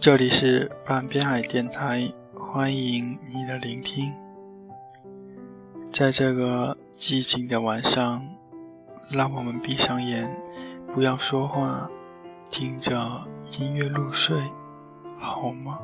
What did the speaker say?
这里是半边海电台欢迎你的聆听。在这个寂静的晚上让我们闭上眼不要说话听着音乐入睡好吗？